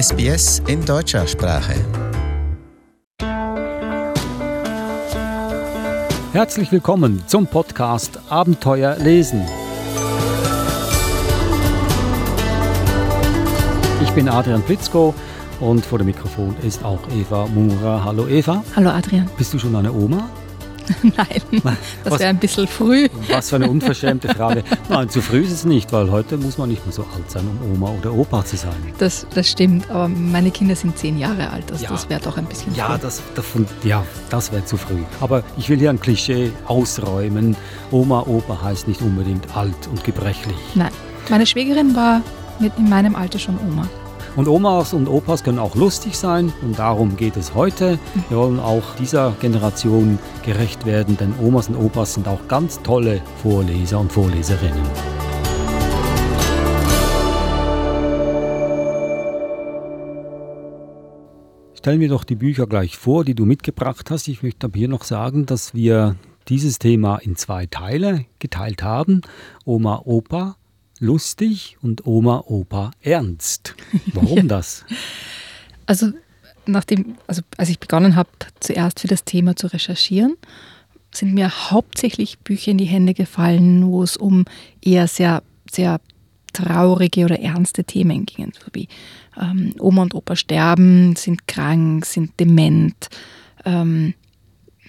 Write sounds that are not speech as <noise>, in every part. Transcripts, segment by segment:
SBS in deutscher Sprache. Herzlich willkommen zum Podcast Abenteuer lesen. Ich bin Adrian Plitzko und vor dem Mikrofon ist auch Eva Mura. Hallo Eva. Hallo Adrian. Bist du schon eine Oma? <laughs> Nein, das wäre ein bisschen früh. Was für eine unverschämte Frage. Nein, zu früh ist es nicht, weil heute muss man nicht mehr so alt sein, um Oma oder Opa zu sein. Das, das stimmt, aber meine Kinder sind zehn Jahre alt, also ja. das wäre doch ein bisschen ja, früh. Das, davon, ja, das wäre zu früh. Aber ich will hier ein Klischee ausräumen. Oma, Opa heißt nicht unbedingt alt und gebrechlich. Nein, meine Schwägerin war mit in meinem Alter schon Oma. Und Omas und Opas können auch lustig sein und darum geht es heute. Wir wollen auch dieser Generation gerecht werden, denn Omas und Opas sind auch ganz tolle Vorleser und Vorleserinnen. Stellen wir doch die Bücher gleich vor, die du mitgebracht hast. Ich möchte aber hier noch sagen, dass wir dieses Thema in zwei Teile geteilt haben. Oma, Opa lustig und Oma, Opa ernst. Warum <laughs> ja. das? Also, nachdem, also als ich begonnen habe, zuerst für das Thema zu recherchieren, sind mir hauptsächlich Bücher in die Hände gefallen, wo es um eher sehr, sehr traurige oder ernste Themen ging, so wie ähm, Oma und Opa sterben, sind krank, sind dement, ähm,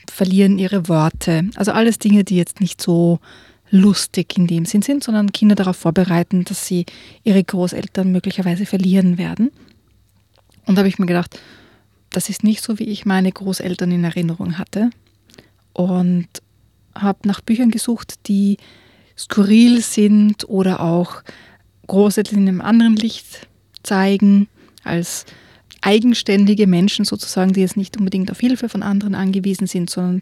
verlieren ihre Worte. Also alles Dinge, die jetzt nicht so lustig in dem Sinn sind, sondern Kinder darauf vorbereiten, dass sie ihre Großeltern möglicherweise verlieren werden. Und da habe ich mir gedacht, das ist nicht so, wie ich meine Großeltern in Erinnerung hatte. Und habe nach Büchern gesucht, die skurril sind oder auch Großeltern in einem anderen Licht zeigen, als eigenständige Menschen sozusagen, die jetzt nicht unbedingt auf Hilfe von anderen angewiesen sind, sondern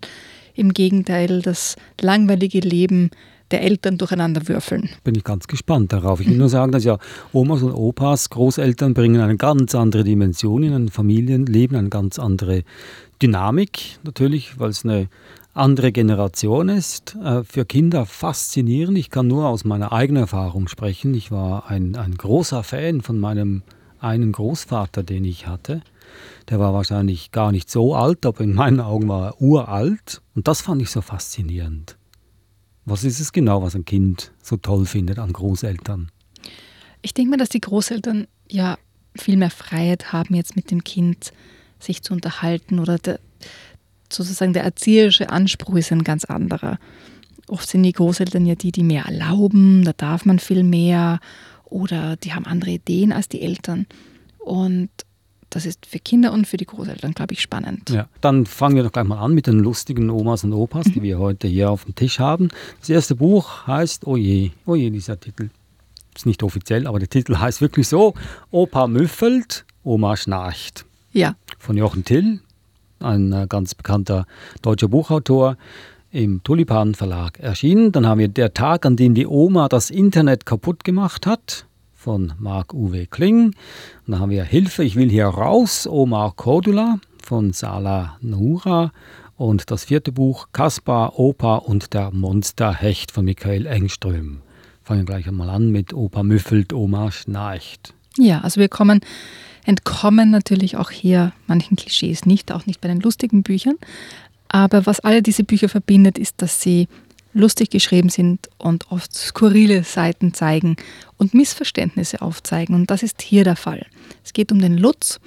im Gegenteil das langweilige Leben der Eltern durcheinander würfeln. Bin ich ganz gespannt darauf. Ich will nur sagen, dass ja Omas und Opas, Großeltern bringen eine ganz andere Dimension in ein Familienleben, eine ganz andere Dynamik natürlich, weil es eine andere Generation ist. Äh, für Kinder faszinierend. Ich kann nur aus meiner eigenen Erfahrung sprechen. Ich war ein, ein großer Fan von meinem einen Großvater, den ich hatte. Der war wahrscheinlich gar nicht so alt, aber in meinen Augen war er uralt. Und das fand ich so faszinierend. Was ist es genau, was ein Kind so toll findet an Großeltern? Ich denke mir, dass die Großeltern ja viel mehr Freiheit haben, jetzt mit dem Kind sich zu unterhalten oder der, sozusagen der erzieherische Anspruch ist ein ganz anderer. Oft sind die Großeltern ja die, die mehr erlauben, da darf man viel mehr oder die haben andere Ideen als die Eltern. Und das ist für Kinder und für die Großeltern, glaube ich, spannend. Ja, dann fangen wir doch gleich mal an mit den lustigen Omas und Opas, die wir heute hier auf dem Tisch haben. Das erste Buch heißt, oh je, oh je, dieser Titel. Ist nicht offiziell, aber der Titel heißt wirklich so: Opa müffelt, Oma schnarcht. Ja. Von Jochen Till, ein äh, ganz bekannter deutscher Buchautor im Tulipan Verlag erschienen. Dann haben wir Der Tag, an dem die Oma das Internet kaputt gemacht hat von Marc-Uwe Kling. Und dann haben wir Hilfe, ich will hier raus, Omar Cordula von Sala Noura. Und das vierte Buch Kaspar, Opa und der Monsterhecht von Michael Engström. Fangen wir gleich einmal an mit Opa müffelt, Oma schnarcht. Ja, also wir kommen, entkommen natürlich auch hier manchen Klischees nicht, auch nicht bei den lustigen Büchern. Aber was alle diese Bücher verbindet, ist, dass sie lustig geschrieben sind und oft skurrile Seiten zeigen und Missverständnisse aufzeigen. Und das ist hier der Fall. Es geht um den Lutz.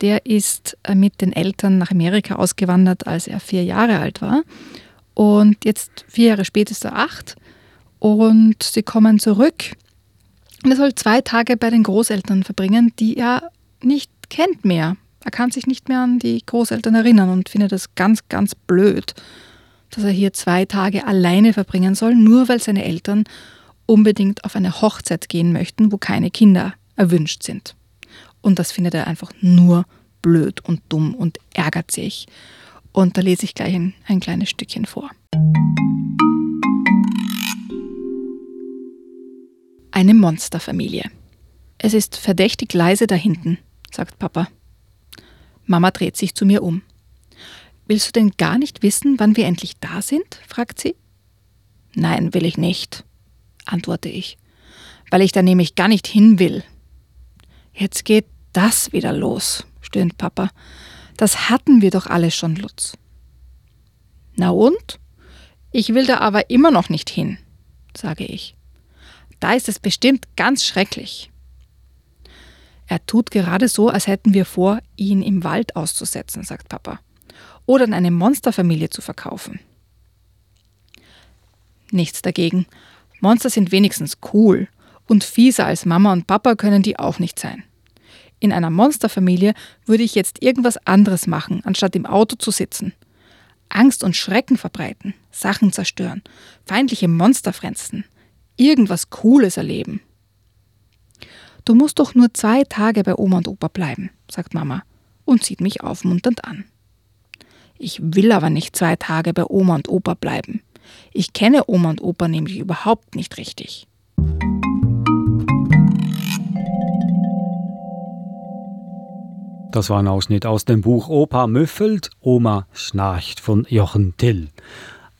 Der ist äh, mit den Eltern nach Amerika ausgewandert, als er vier Jahre alt war. Und jetzt, vier Jahre später, ist er acht. Und sie kommen zurück. Und er soll zwei Tage bei den Großeltern verbringen, die er nicht kennt mehr. Er kann sich nicht mehr an die Großeltern erinnern und findet das ganz, ganz blöd dass er hier zwei Tage alleine verbringen soll, nur weil seine Eltern unbedingt auf eine Hochzeit gehen möchten, wo keine Kinder erwünscht sind. Und das findet er einfach nur blöd und dumm und ärgert sich. Und da lese ich gleich ein, ein kleines Stückchen vor. Eine Monsterfamilie. Es ist verdächtig leise da hinten, sagt Papa. Mama dreht sich zu mir um. Willst du denn gar nicht wissen, wann wir endlich da sind? fragt sie. Nein, will ich nicht, antworte ich, weil ich da nämlich gar nicht hin will. Jetzt geht das wieder los? stöhnt Papa. Das hatten wir doch alle schon, Lutz. Na und? Ich will da aber immer noch nicht hin, sage ich. Da ist es bestimmt ganz schrecklich. Er tut gerade so, als hätten wir vor, ihn im Wald auszusetzen, sagt Papa. Oder in eine Monsterfamilie zu verkaufen. Nichts dagegen. Monster sind wenigstens cool. Und fieser als Mama und Papa können die auch nicht sein. In einer Monsterfamilie würde ich jetzt irgendwas anderes machen, anstatt im Auto zu sitzen. Angst und Schrecken verbreiten, Sachen zerstören, feindliche Monster fressen, irgendwas Cooles erleben. Du musst doch nur zwei Tage bei Oma und Opa bleiben, sagt Mama und sieht mich aufmunternd an. Ich will aber nicht zwei Tage bei Oma und Opa bleiben. Ich kenne Oma und Opa nämlich überhaupt nicht richtig. Das war ein Ausschnitt aus dem Buch Opa müffelt, Oma schnarcht von Jochen Till.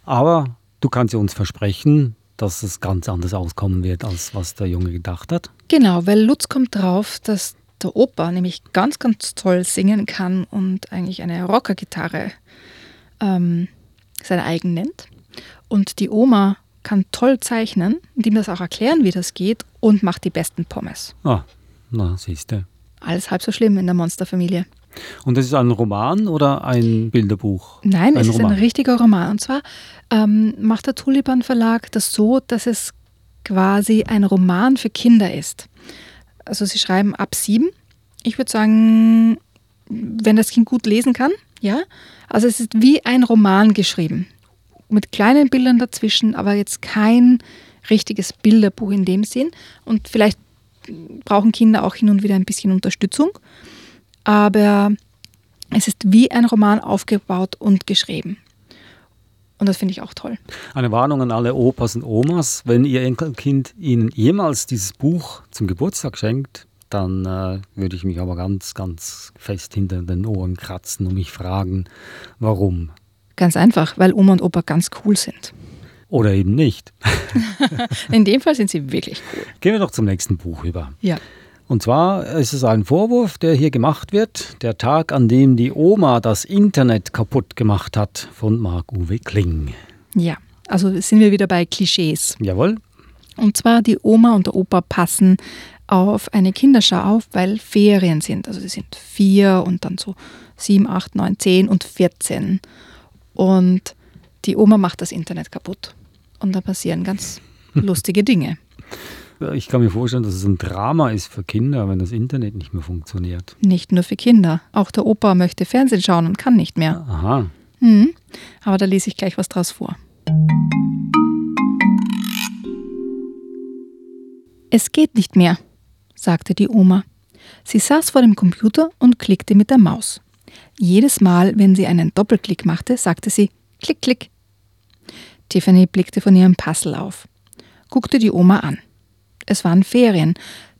Aber du kannst uns versprechen, dass es ganz anders auskommen wird, als was der Junge gedacht hat. Genau, weil Lutz kommt drauf, dass der Opa nämlich ganz, ganz toll singen kann und eigentlich eine Rockergitarre ähm, seine eigen nennt. Und die Oma kann toll zeichnen und ihm das auch erklären, wie das geht und macht die besten Pommes. Ah, na, siehst du. Alles halb so schlimm in der Monsterfamilie. Und das ist ein Roman oder ein Bilderbuch? Nein, ein es Roman. ist ein richtiger Roman. Und zwar ähm, macht der Tulipan Verlag das so, dass es quasi ein Roman für Kinder ist. Also sie schreiben ab sieben. Ich würde sagen, wenn das Kind gut lesen kann, ja. Also es ist wie ein Roman geschrieben. Mit kleinen Bildern dazwischen, aber jetzt kein richtiges Bilderbuch in dem Sinn. Und vielleicht brauchen Kinder auch hin und wieder ein bisschen Unterstützung. Aber es ist wie ein Roman aufgebaut und geschrieben. Und das finde ich auch toll. Eine Warnung an alle Opas und Omas, wenn ihr Enkelkind Ihnen jemals dieses Buch zum Geburtstag schenkt, dann äh, würde ich mich aber ganz, ganz fest hinter den Ohren kratzen und mich fragen, warum. Ganz einfach, weil Oma und Opa ganz cool sind. Oder eben nicht. <laughs> In dem Fall sind sie wirklich cool. Gehen wir doch zum nächsten Buch über. Ja. Und zwar ist es ein Vorwurf, der hier gemacht wird. Der Tag, an dem die Oma das Internet kaputt gemacht hat, von Marc-Uwe Kling. Ja, also sind wir wieder bei Klischees. Jawohl. Und zwar die Oma und der Opa passen auf eine Kinderschau auf, weil Ferien sind. Also sie sind vier und dann so sieben, acht, neun, zehn und vierzehn. Und die Oma macht das Internet kaputt. Und da passieren ganz lustige Dinge. Ich kann mir vorstellen, dass es ein Drama ist für Kinder, wenn das Internet nicht mehr funktioniert. Nicht nur für Kinder. Auch der Opa möchte Fernsehen schauen und kann nicht mehr. Aha. Mhm. Aber da lese ich gleich was draus vor. Es geht nicht mehr, sagte die Oma. Sie saß vor dem Computer und klickte mit der Maus. Jedes Mal, wenn sie einen Doppelklick machte, sagte sie Klick, Klick. Tiffany blickte von ihrem Puzzle auf, guckte die Oma an. Es waren Ferien,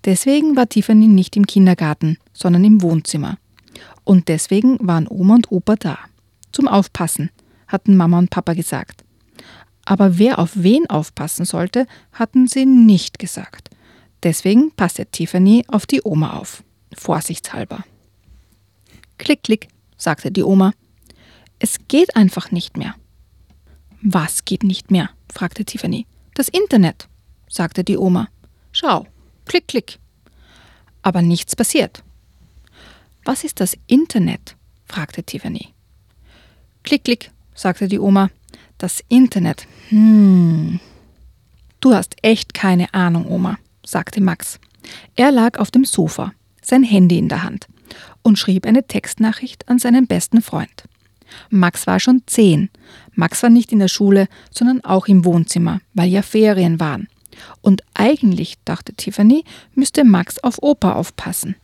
deswegen war Tiffany nicht im Kindergarten, sondern im Wohnzimmer. Und deswegen waren Oma und Opa da. Zum Aufpassen, hatten Mama und Papa gesagt. Aber wer auf wen aufpassen sollte, hatten sie nicht gesagt. Deswegen passte Tiffany auf die Oma auf, vorsichtshalber. Klick, klick, sagte die Oma. Es geht einfach nicht mehr. Was geht nicht mehr? fragte Tiffany. Das Internet, sagte die Oma. Schau, klick, klick. Aber nichts passiert. Was ist das Internet? fragte Tiffany. Klick, klick, sagte die Oma. Das Internet. Hm. Du hast echt keine Ahnung, Oma, sagte Max. Er lag auf dem Sofa, sein Handy in der Hand, und schrieb eine Textnachricht an seinen besten Freund. Max war schon zehn. Max war nicht in der Schule, sondern auch im Wohnzimmer, weil ja Ferien waren. Und eigentlich, dachte Tiffany, müsste Max auf Opa aufpassen.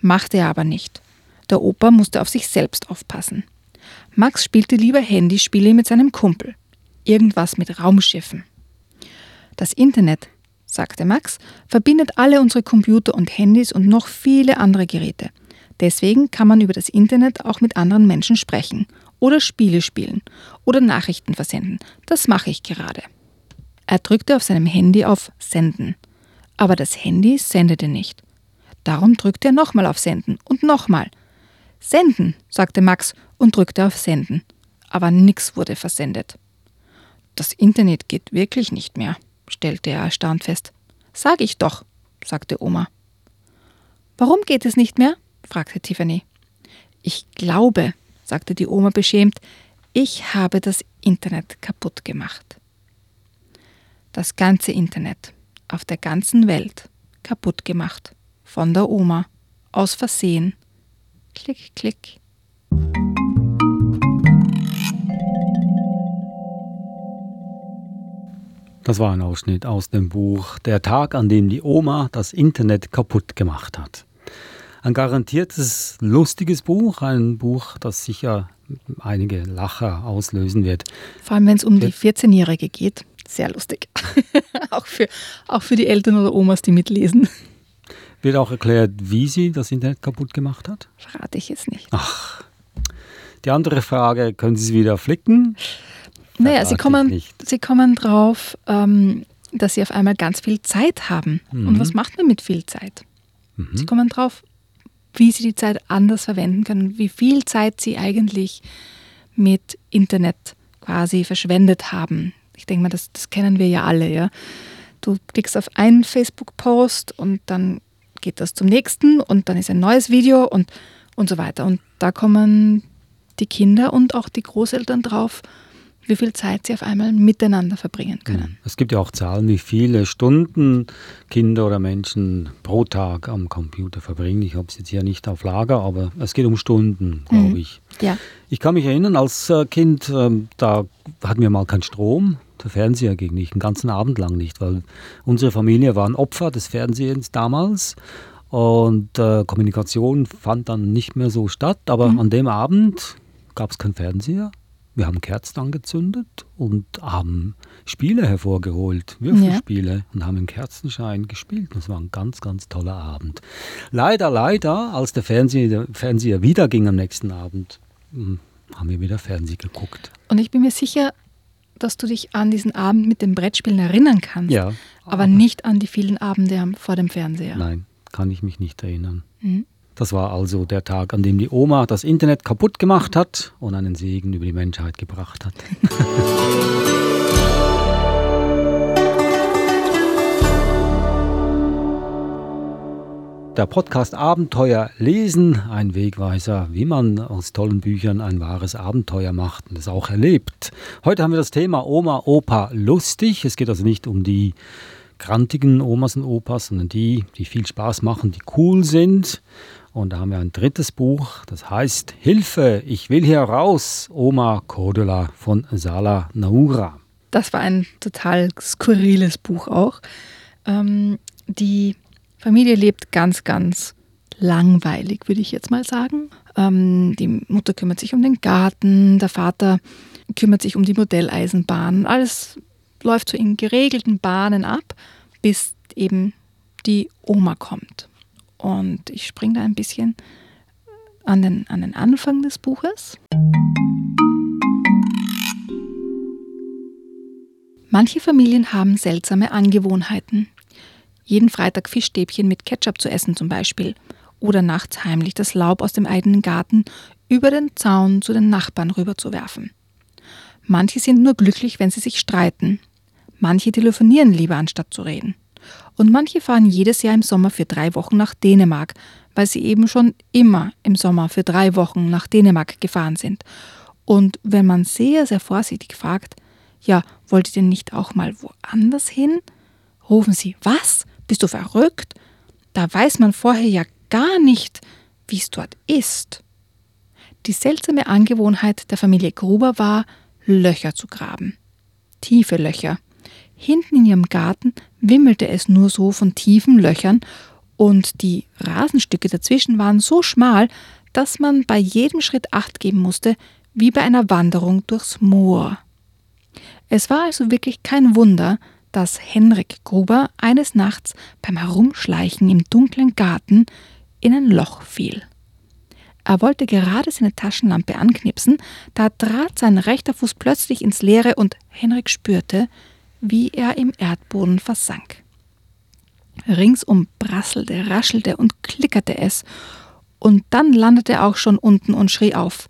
Machte er aber nicht. Der Opa musste auf sich selbst aufpassen. Max spielte lieber Handyspiele mit seinem Kumpel. Irgendwas mit Raumschiffen. Das Internet, sagte Max, verbindet alle unsere Computer und Handys und noch viele andere Geräte. Deswegen kann man über das Internet auch mit anderen Menschen sprechen oder Spiele spielen oder Nachrichten versenden. Das mache ich gerade. Er drückte auf seinem Handy auf Senden. Aber das Handy sendete nicht. Darum drückte er nochmal auf Senden und nochmal. Senden, sagte Max und drückte auf Senden. Aber nichts wurde versendet. Das Internet geht wirklich nicht mehr, stellte er erstaunt fest. Sag ich doch, sagte Oma. Warum geht es nicht mehr? fragte Tiffany. Ich glaube, sagte die Oma beschämt, ich habe das Internet kaputt gemacht. Das ganze Internet auf der ganzen Welt kaputt gemacht. Von der Oma. Aus Versehen. Klick, klick. Das war ein Ausschnitt aus dem Buch Der Tag, an dem die Oma das Internet kaputt gemacht hat. Ein garantiertes lustiges Buch, ein Buch, das sicher einige Lacher auslösen wird. Vor allem, wenn es um die 14-Jährige geht. Sehr lustig. <laughs> auch, für, auch für die Eltern oder Omas, die mitlesen. Wird auch erklärt, wie sie das Internet kaputt gemacht hat? Verrate ich jetzt nicht. Ach. Die andere Frage, können Sie es wieder flicken? Naja, sie kommen, sie kommen drauf, ähm, dass sie auf einmal ganz viel Zeit haben. Mhm. Und was macht man mit viel Zeit? Mhm. Sie kommen drauf, wie sie die Zeit anders verwenden können, wie viel Zeit sie eigentlich mit Internet quasi verschwendet haben. Ich denke mal, das, das kennen wir ja alle, ja. Du klickst auf einen Facebook-Post und dann geht das zum nächsten und dann ist ein neues Video und, und so weiter. Und da kommen die Kinder und auch die Großeltern drauf, wie viel Zeit sie auf einmal miteinander verbringen können. Es gibt ja auch Zahlen, wie viele Stunden Kinder oder Menschen pro Tag am Computer verbringen. Ich habe es jetzt hier nicht auf Lager, aber es geht um Stunden, glaube mhm. ich. Ja. Ich kann mich erinnern, als äh, Kind, ähm, da hatten wir mal keinen Strom. Der Fernseher ging nicht, den ganzen Abend lang nicht, weil unsere Familie waren Opfer des Fernsehens damals. Und äh, Kommunikation fand dann nicht mehr so statt. Aber mhm. an dem Abend gab es keinen Fernseher. Wir haben Kerzen angezündet und haben Spiele hervorgeholt, Würfelspiele, ja. und haben im Kerzenschein gespielt. Das war ein ganz, ganz toller Abend. Leider, leider, als der Fernseher, der Fernseher wieder ging am nächsten Abend, hm, haben wir wieder Fernsehen geguckt. Und ich bin mir sicher, dass du dich an diesen Abend mit den Brettspielen erinnern kannst. Ja. Aber, aber nicht an die vielen Abende vor dem Fernseher. Nein, kann ich mich nicht erinnern. Mhm. Das war also der Tag, an dem die Oma das Internet kaputt gemacht hat und einen Segen über die Menschheit gebracht hat. <laughs> der Podcast Abenteuer lesen, ein Wegweiser, wie man aus tollen Büchern ein wahres Abenteuer macht und es auch erlebt. Heute haben wir das Thema Oma, Opa lustig. Es geht also nicht um die grantigen Omas und Opas, sondern die, die viel Spaß machen, die cool sind. Und da haben wir ein drittes Buch, das heißt Hilfe, ich will hier raus, Oma Cordula von Sala Naura. Das war ein total skurriles Buch auch. Ähm, die Familie lebt ganz, ganz langweilig, würde ich jetzt mal sagen. Ähm, die Mutter kümmert sich um den Garten, der Vater kümmert sich um die Modelleisenbahn. Alles läuft so in geregelten Bahnen ab, bis eben die Oma kommt. Und ich springe da ein bisschen an den, an den Anfang des Buches. Manche Familien haben seltsame Angewohnheiten. Jeden Freitag Fischstäbchen mit Ketchup zu essen zum Beispiel. Oder nachts heimlich das Laub aus dem eigenen Garten über den Zaun zu den Nachbarn rüberzuwerfen. Manche sind nur glücklich, wenn sie sich streiten. Manche telefonieren lieber, anstatt zu reden. Und manche fahren jedes Jahr im Sommer für drei Wochen nach Dänemark, weil sie eben schon immer im Sommer für drei Wochen nach Dänemark gefahren sind. Und wenn man sehr, sehr vorsichtig fragt, ja, wollt ihr denn nicht auch mal woanders hin? Rufen sie, was? Bist du verrückt? Da weiß man vorher ja gar nicht, wie es dort ist. Die seltsame Angewohnheit der Familie Gruber war, Löcher zu graben. Tiefe Löcher, Hinten in ihrem Garten wimmelte es nur so von tiefen Löchern und die Rasenstücke dazwischen waren so schmal, dass man bei jedem Schritt Acht geben musste, wie bei einer Wanderung durchs Moor. Es war also wirklich kein Wunder, dass Henrik Gruber eines Nachts beim Herumschleichen im dunklen Garten in ein Loch fiel. Er wollte gerade seine Taschenlampe anknipsen, da trat sein rechter Fuß plötzlich ins Leere und Henrik spürte, wie er im Erdboden versank. Ringsum prasselte, raschelte und klickerte es. Und dann landete er auch schon unten und schrie auf,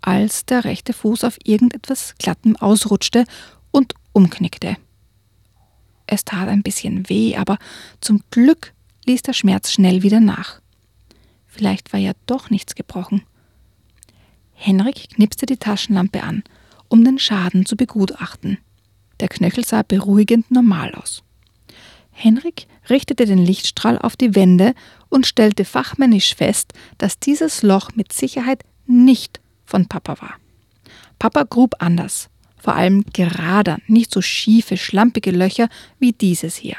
als der rechte Fuß auf irgendetwas Glattem ausrutschte und umknickte. Es tat ein bisschen weh, aber zum Glück ließ der Schmerz schnell wieder nach. Vielleicht war ja doch nichts gebrochen. Henrik knipste die Taschenlampe an, um den Schaden zu begutachten. Der Knöchel sah beruhigend normal aus. Henrik richtete den Lichtstrahl auf die Wände und stellte fachmännisch fest, dass dieses Loch mit Sicherheit nicht von Papa war. Papa grub anders, vor allem gerader, nicht so schiefe, schlampige Löcher wie dieses hier.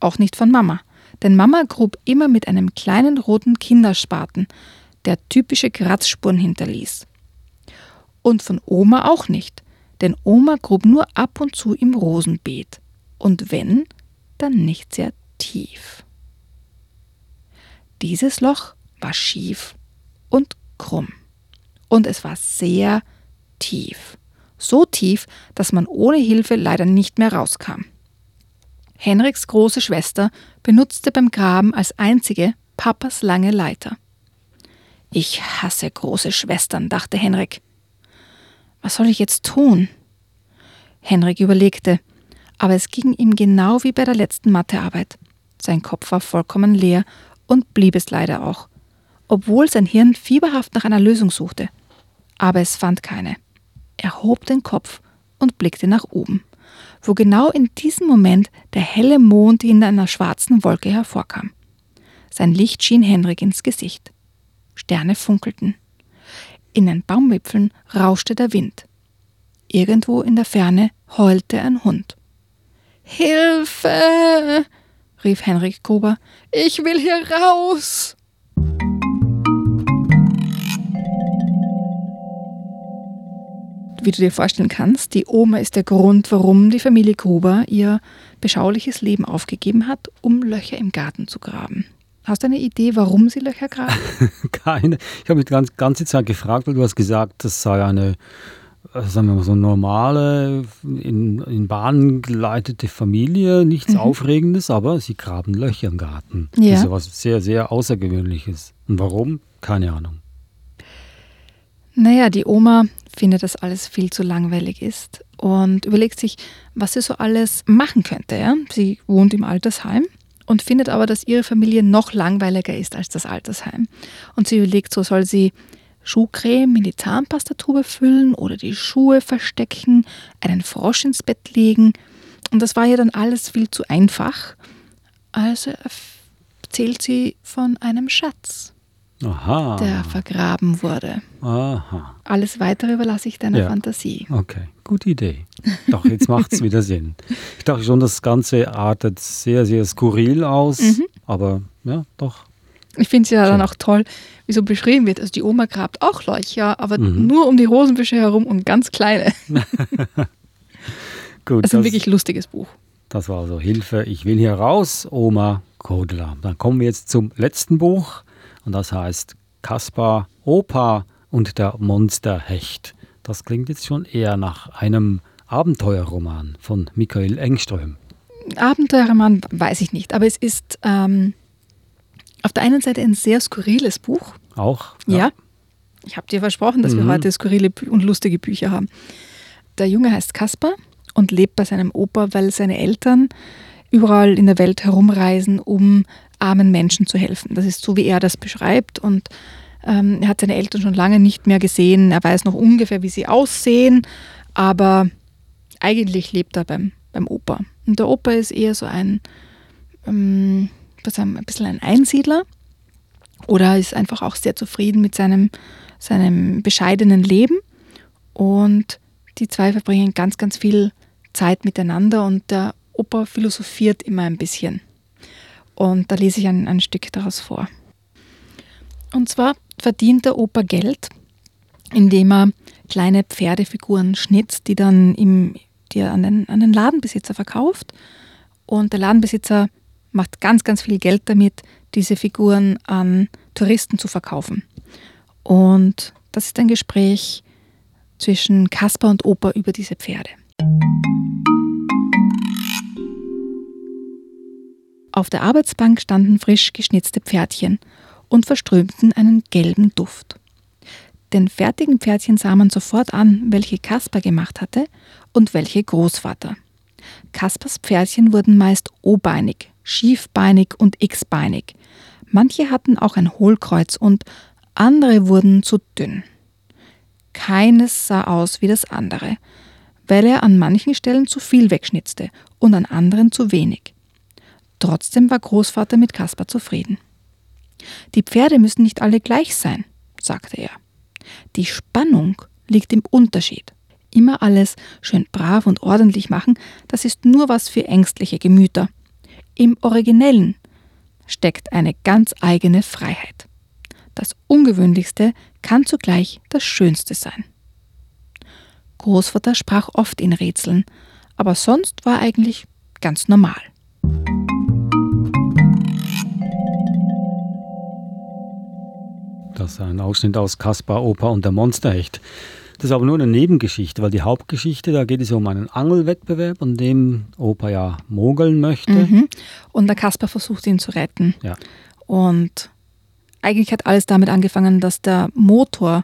Auch nicht von Mama, denn Mama grub immer mit einem kleinen roten Kinderspaten, der typische Kratzspuren hinterließ. Und von Oma auch nicht, denn Oma grub nur ab und zu im Rosenbeet. Und wenn, dann nicht sehr tief. Dieses Loch war schief und krumm. Und es war sehr tief. So tief, dass man ohne Hilfe leider nicht mehr rauskam. Henriks große Schwester benutzte beim Graben als einzige Papas lange Leiter. Ich hasse große Schwestern, dachte Henrik. Was soll ich jetzt tun? Henrik überlegte, aber es ging ihm genau wie bei der letzten Mathearbeit. Sein Kopf war vollkommen leer und blieb es leider auch, obwohl sein Hirn fieberhaft nach einer Lösung suchte. Aber es fand keine. Er hob den Kopf und blickte nach oben, wo genau in diesem Moment der helle Mond in einer schwarzen Wolke hervorkam. Sein Licht schien Henrik ins Gesicht. Sterne funkelten. In den Baumwipfeln rauschte der Wind. Irgendwo in der Ferne heulte ein Hund. Hilfe! rief Henrik Gruber. Ich will hier raus! Wie du dir vorstellen kannst, die Oma ist der Grund, warum die Familie Gruber ihr beschauliches Leben aufgegeben hat, um Löcher im Garten zu graben. Hast du eine Idee, warum sie Löcher graben? <laughs> Keine. Ich habe mich die ganze Zeit gefragt, weil du hast gesagt, das sei eine, äh, sagen wir mal so normale, in, in Bahnen geleitete Familie, nichts mhm. Aufregendes, aber sie graben Löcher im Garten. Ja. Das ist ja was sehr, sehr Außergewöhnliches. Und warum? Keine Ahnung. Naja, die Oma findet, dass alles viel zu langweilig ist und überlegt sich, was sie so alles machen könnte. Ja? Sie wohnt im Altersheim und findet aber, dass ihre Familie noch langweiliger ist als das Altersheim. Und sie überlegt, so soll sie Schuhcreme in die Zahnpastatube füllen oder die Schuhe verstecken, einen Frosch ins Bett legen. Und das war ihr dann alles viel zu einfach. Also erzählt sie von einem Schatz, Aha. der vergraben wurde. Aha. Alles weitere überlasse ich deiner ja. Fantasie. Okay, gute Idee. Doch, jetzt macht es wieder Sinn. Ich dachte schon, das Ganze artet sehr, sehr skurril aus, mhm. aber ja, doch. Ich finde es ja Schön. dann auch toll, wie so beschrieben wird. Also die Oma grabt auch Löcher, aber mhm. nur um die Rosenbüsche herum und ganz kleine. <laughs> Gut, das ist ein wirklich lustiges Buch. Das war also Hilfe, ich will hier raus, Oma Kodler. Dann kommen wir jetzt zum letzten Buch und das heißt Kaspar, Opa und der Monsterhecht. Das klingt jetzt schon eher nach einem Abenteuerroman von Michael Engström. Abenteuerroman weiß ich nicht, aber es ist ähm, auf der einen Seite ein sehr skurriles Buch. Auch? Ja. ja. Ich habe dir versprochen, dass mhm. wir heute skurrile und lustige Bücher haben. Der Junge heißt Kaspar und lebt bei seinem Opa, weil seine Eltern überall in der Welt herumreisen, um armen Menschen zu helfen. Das ist so, wie er das beschreibt. Und ähm, er hat seine Eltern schon lange nicht mehr gesehen. Er weiß noch ungefähr, wie sie aussehen, aber eigentlich lebt er beim, beim Opa. Und der Opa ist eher so ein, ähm, ein bisschen ein Einsiedler oder ist einfach auch sehr zufrieden mit seinem, seinem bescheidenen Leben. Und die zwei verbringen ganz, ganz viel Zeit miteinander und der Opa philosophiert immer ein bisschen. Und da lese ich ein, ein Stück daraus vor. Und zwar verdient der Opa Geld, indem er kleine Pferdefiguren schnitzt, die dann im, die er an den, an den Ladenbesitzer verkauft. Und der Ladenbesitzer macht ganz, ganz viel Geld damit, diese Figuren an Touristen zu verkaufen. Und das ist ein Gespräch zwischen Kasper und Opa über diese Pferde. Auf der Arbeitsbank standen frisch geschnitzte Pferdchen und verströmten einen gelben Duft. Den fertigen Pferdchen sah man sofort an, welche Kasper gemacht hatte und welche Großvater. Kaspers Pferdchen wurden meist O-beinig, schiefbeinig und x-beinig. Manche hatten auch ein Hohlkreuz und andere wurden zu dünn. Keines sah aus wie das andere, weil er an manchen Stellen zu viel wegschnitzte und an anderen zu wenig. Trotzdem war Großvater mit Kaspar zufrieden. Die Pferde müssen nicht alle gleich sein, sagte er. Die Spannung liegt im Unterschied. Immer alles schön brav und ordentlich machen, das ist nur was für ängstliche Gemüter. Im Originellen steckt eine ganz eigene Freiheit. Das Ungewöhnlichste kann zugleich das Schönste sein. Großvater sprach oft in Rätseln, aber sonst war eigentlich ganz normal. Das ein Ausschnitt aus Kaspar, Oper und der Monsterhecht. Das ist aber nur eine Nebengeschichte, weil die Hauptgeschichte, da geht es um einen Angelwettbewerb, an dem Opa ja mogeln möchte. Mhm. Und der Kaspar versucht ihn zu retten. Ja. Und eigentlich hat alles damit angefangen, dass der Motor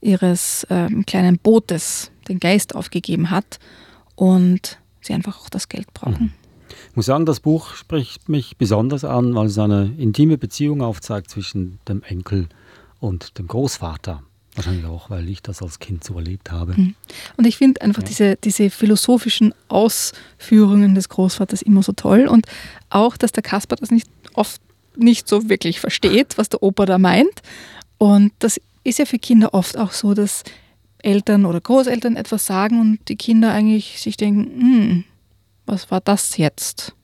ihres ähm, kleinen Bootes den Geist aufgegeben hat und sie einfach auch das Geld brauchen. Mhm. Ich muss sagen, das Buch spricht mich besonders an, weil es eine intime Beziehung aufzeigt zwischen dem Enkel und dem Großvater. Wahrscheinlich auch, weil ich das als Kind so erlebt habe. Mhm. Und ich finde einfach ja. diese, diese philosophischen Ausführungen des Großvaters immer so toll und auch, dass der Kasper das nicht oft nicht so wirklich versteht, was der Opa da meint. Und das ist ja für Kinder oft auch so, dass Eltern oder Großeltern etwas sagen und die Kinder eigentlich sich denken, hm, was war das jetzt?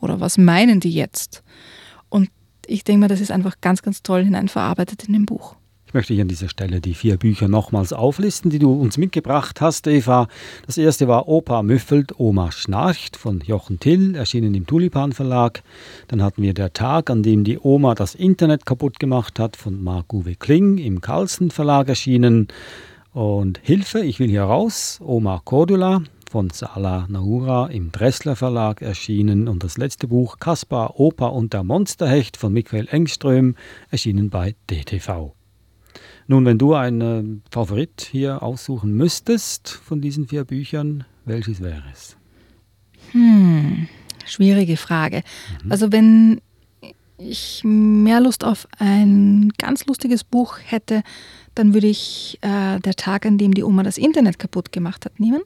Oder was meinen die jetzt? Und ich denke mal, das ist einfach ganz, ganz toll hineinverarbeitet in dem Buch. Ich möchte hier an dieser Stelle die vier Bücher nochmals auflisten, die du uns mitgebracht hast, Eva. Das erste war Opa müffelt, Oma schnarcht von Jochen Till, erschienen im Tulipan Verlag. Dann hatten wir Der Tag, an dem die Oma das Internet kaputt gemacht hat, von Marc-Uwe Kling, im Carlsen Verlag erschienen. Und Hilfe, ich will hier raus, Oma Cordula von Sala Naura im Dressler Verlag erschienen und das letzte Buch Kaspar, Opa und der Monsterhecht von Michael Engström erschienen bei DTV. Nun, wenn du einen Favorit hier aussuchen müsstest von diesen vier Büchern, welches wäre es? Hm, schwierige Frage. Mhm. Also wenn ich mehr Lust auf ein ganz lustiges Buch hätte, dann würde ich äh, Der Tag, an dem die Oma das Internet kaputt gemacht hat, nehmen.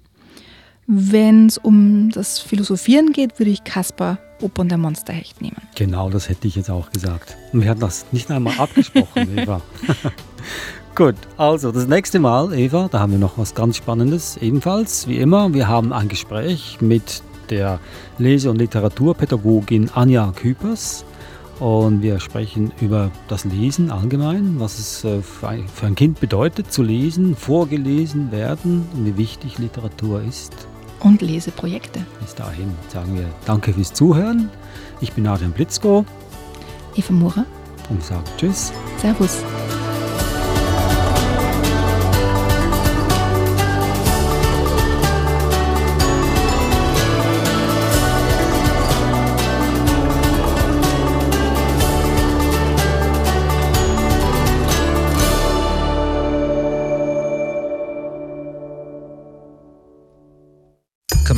Wenn es um das Philosophieren geht, würde ich Kaspar Opa und der Monsterhecht nehmen. Genau, das hätte ich jetzt auch gesagt. Und wir hatten das nicht einmal abgesprochen, <laughs> Eva. <laughs> Gut, also das nächste Mal, Eva, da haben wir noch was ganz Spannendes. Ebenfalls, wie immer, wir haben ein Gespräch mit der Lese- und Literaturpädagogin Anja Küpers. Und wir sprechen über das Lesen allgemein, was es äh, für ein Kind bedeutet, zu lesen, vorgelesen werden und wie wichtig Literatur ist und Leseprojekte. Bis dahin sagen wir Danke fürs Zuhören. Ich bin Adrian Blitzko. Eva Murer. Und sage Tschüss. Servus.